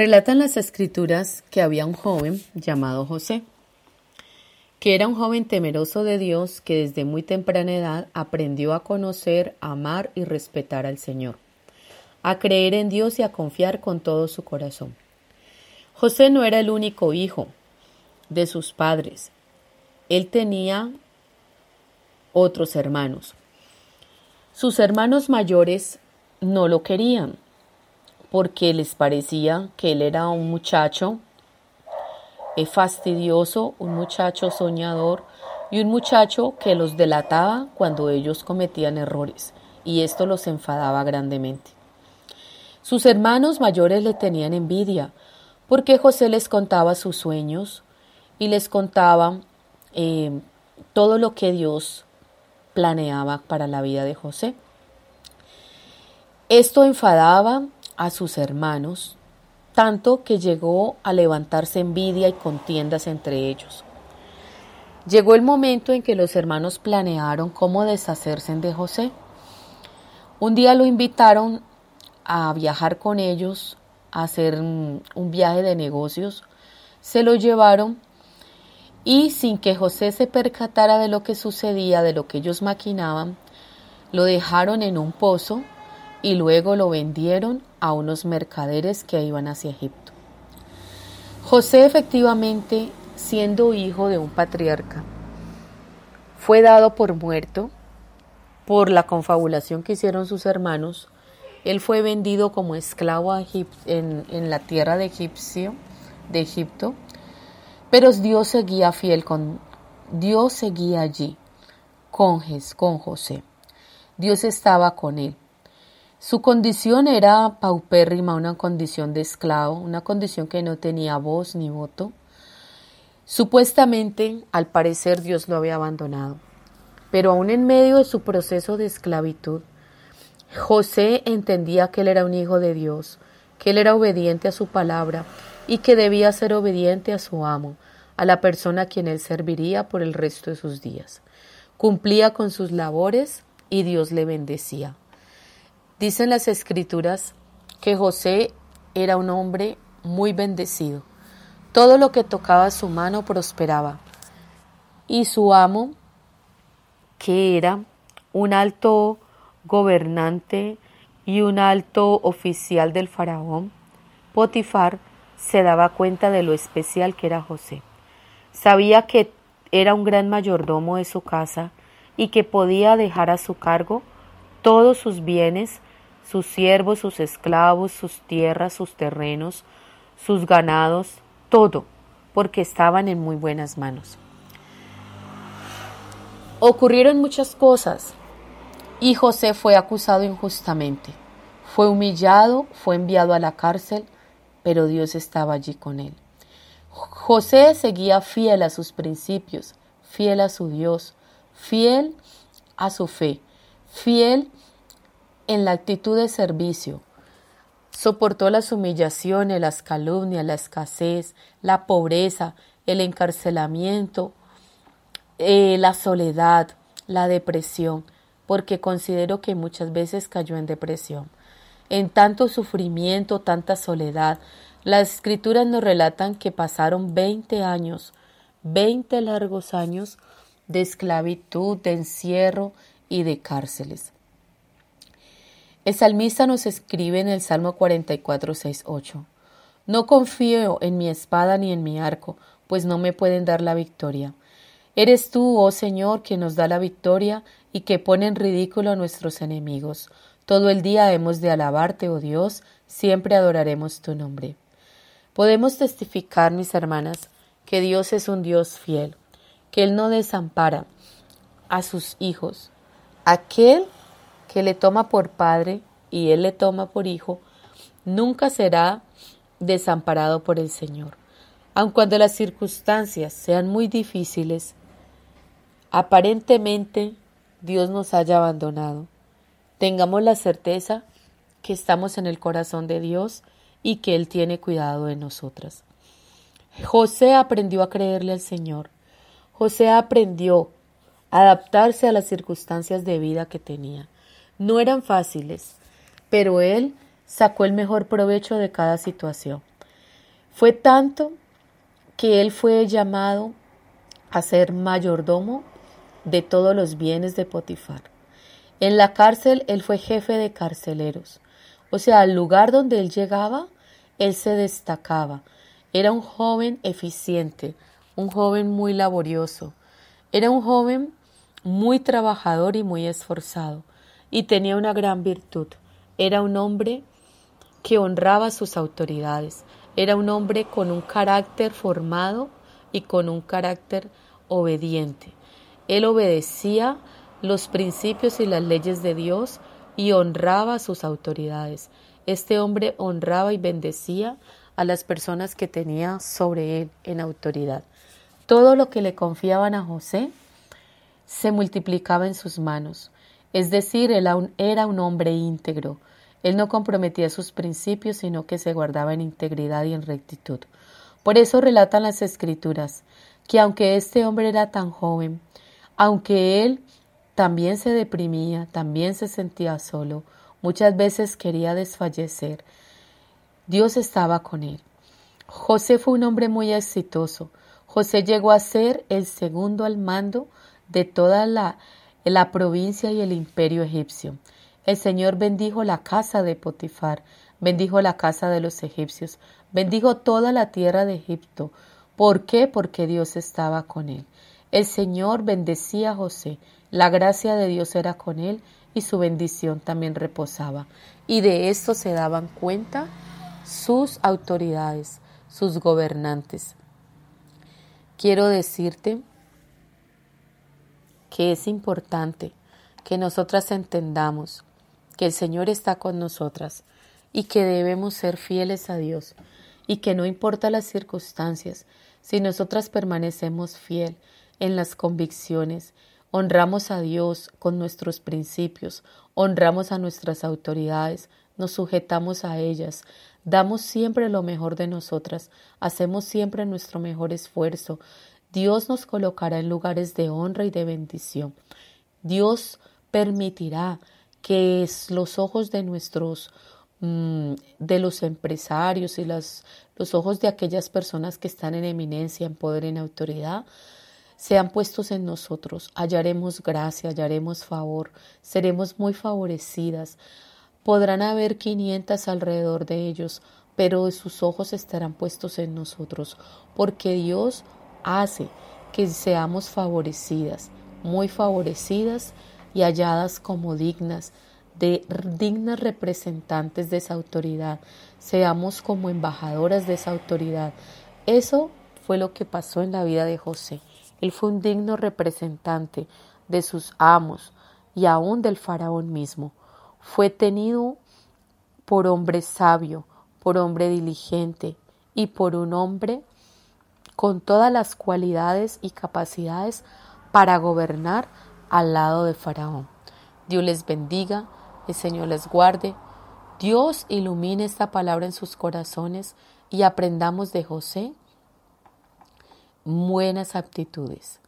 Relatan las escrituras que había un joven llamado José, que era un joven temeroso de Dios que desde muy temprana edad aprendió a conocer, amar y respetar al Señor, a creer en Dios y a confiar con todo su corazón. José no era el único hijo de sus padres. Él tenía otros hermanos. Sus hermanos mayores no lo querían porque les parecía que él era un muchacho eh, fastidioso, un muchacho soñador y un muchacho que los delataba cuando ellos cometían errores, y esto los enfadaba grandemente. Sus hermanos mayores le tenían envidia, porque José les contaba sus sueños y les contaba eh, todo lo que Dios planeaba para la vida de José. Esto enfadaba a sus hermanos, tanto que llegó a levantarse envidia y contiendas entre ellos. Llegó el momento en que los hermanos planearon cómo deshacerse de José. Un día lo invitaron a viajar con ellos, a hacer un viaje de negocios. Se lo llevaron y sin que José se percatara de lo que sucedía, de lo que ellos maquinaban, lo dejaron en un pozo y luego lo vendieron a unos mercaderes que iban hacia Egipto. José efectivamente, siendo hijo de un patriarca, fue dado por muerto por la confabulación que hicieron sus hermanos. Él fue vendido como esclavo en, la tierra de, Egipcio, de Egipto, pero Dios seguía fiel con Dios seguía allí con, con José. Dios estaba con él. Su condición era paupérrima, una condición de esclavo, una condición que no tenía voz ni voto. Supuestamente, al parecer, Dios lo había abandonado. Pero aún en medio de su proceso de esclavitud, José entendía que él era un hijo de Dios, que él era obediente a su palabra y que debía ser obediente a su amo, a la persona a quien él serviría por el resto de sus días. Cumplía con sus labores y Dios le bendecía. Dicen las escrituras que José era un hombre muy bendecido. Todo lo que tocaba su mano prosperaba. Y su amo, que era un alto gobernante y un alto oficial del faraón, Potifar, se daba cuenta de lo especial que era José. Sabía que era un gran mayordomo de su casa y que podía dejar a su cargo todos sus bienes sus siervos, sus esclavos, sus tierras, sus terrenos, sus ganados, todo, porque estaban en muy buenas manos. Ocurrieron muchas cosas y José fue acusado injustamente. Fue humillado, fue enviado a la cárcel, pero Dios estaba allí con él. José seguía fiel a sus principios, fiel a su Dios, fiel a su fe, fiel en la actitud de servicio. Soportó las humillaciones, las calumnias, la escasez, la pobreza, el encarcelamiento, eh, la soledad, la depresión, porque considero que muchas veces cayó en depresión. En tanto sufrimiento, tanta soledad, las escrituras nos relatan que pasaron 20 años, 20 largos años de esclavitud, de encierro y de cárceles. El salmista nos escribe en el Salmo 44, 6, 8. No confío en mi espada ni en mi arco, pues no me pueden dar la victoria. Eres tú, oh Señor, que nos da la victoria y que pone en ridículo a nuestros enemigos. Todo el día hemos de alabarte, oh Dios, siempre adoraremos tu nombre. Podemos testificar, mis hermanas, que Dios es un Dios fiel, que Él no desampara a sus hijos. Aquel que le toma por padre y él le toma por hijo, nunca será desamparado por el Señor. Aun cuando las circunstancias sean muy difíciles, aparentemente Dios nos haya abandonado, tengamos la certeza que estamos en el corazón de Dios y que Él tiene cuidado de nosotras. José aprendió a creerle al Señor. José aprendió a adaptarse a las circunstancias de vida que tenía. No eran fáciles, pero él sacó el mejor provecho de cada situación. Fue tanto que él fue llamado a ser mayordomo de todos los bienes de Potifar. En la cárcel él fue jefe de carceleros. O sea, al lugar donde él llegaba, él se destacaba. Era un joven eficiente, un joven muy laborioso. Era un joven muy trabajador y muy esforzado. Y tenía una gran virtud. Era un hombre que honraba sus autoridades. Era un hombre con un carácter formado y con un carácter obediente. Él obedecía los principios y las leyes de Dios y honraba sus autoridades. Este hombre honraba y bendecía a las personas que tenía sobre él en autoridad. Todo lo que le confiaban a José se multiplicaba en sus manos. Es decir, él era un hombre íntegro. Él no comprometía sus principios, sino que se guardaba en integridad y en rectitud. Por eso relatan las escrituras que aunque este hombre era tan joven, aunque él también se deprimía, también se sentía solo, muchas veces quería desfallecer, Dios estaba con él. José fue un hombre muy exitoso. José llegó a ser el segundo al mando de toda la, la provincia y el imperio egipcio. El Señor bendijo la casa de Potifar, bendijo la casa de los egipcios, bendijo toda la tierra de Egipto. ¿Por qué? Porque Dios estaba con él. El Señor bendecía a José, la gracia de Dios era con él y su bendición también reposaba. Y de esto se daban cuenta sus autoridades, sus gobernantes. Quiero decirte que es importante que nosotras entendamos que el Señor está con nosotras y que debemos ser fieles a Dios y que no importa las circunstancias, si nosotras permanecemos fiel en las convicciones, honramos a Dios con nuestros principios, honramos a nuestras autoridades, nos sujetamos a ellas, damos siempre lo mejor de nosotras, hacemos siempre nuestro mejor esfuerzo, Dios nos colocará en lugares de honra y de bendición. Dios permitirá que los ojos de nuestros mm, de los empresarios y los ojos de aquellas personas que están en eminencia, en poder, en autoridad, sean puestos en nosotros. Hallaremos gracia, hallaremos favor, seremos muy favorecidas. Podrán haber quinientas alrededor de ellos, pero sus ojos estarán puestos en nosotros, porque Dios hace que seamos favorecidas, muy favorecidas y halladas como dignas, de dignas representantes de esa autoridad, seamos como embajadoras de esa autoridad. Eso fue lo que pasó en la vida de José. Él fue un digno representante de sus amos y aún del faraón mismo. Fue tenido por hombre sabio, por hombre diligente y por un hombre con todas las cualidades y capacidades para gobernar al lado de Faraón. Dios les bendiga, el Señor les guarde, Dios ilumine esta palabra en sus corazones y aprendamos de José buenas aptitudes.